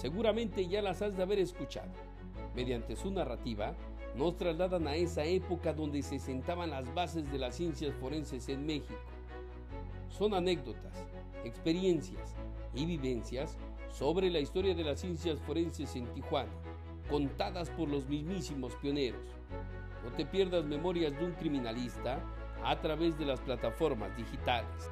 Seguramente ya las has de haber escuchado. Mediante su narrativa, nos trasladan a esa época donde se sentaban las bases de las ciencias forenses en México. Son anécdotas, experiencias y vivencias sobre la historia de las ciencias forenses en Tijuana, contadas por los mismísimos pioneros. No te pierdas memorias de un criminalista a través de las plataformas digitales.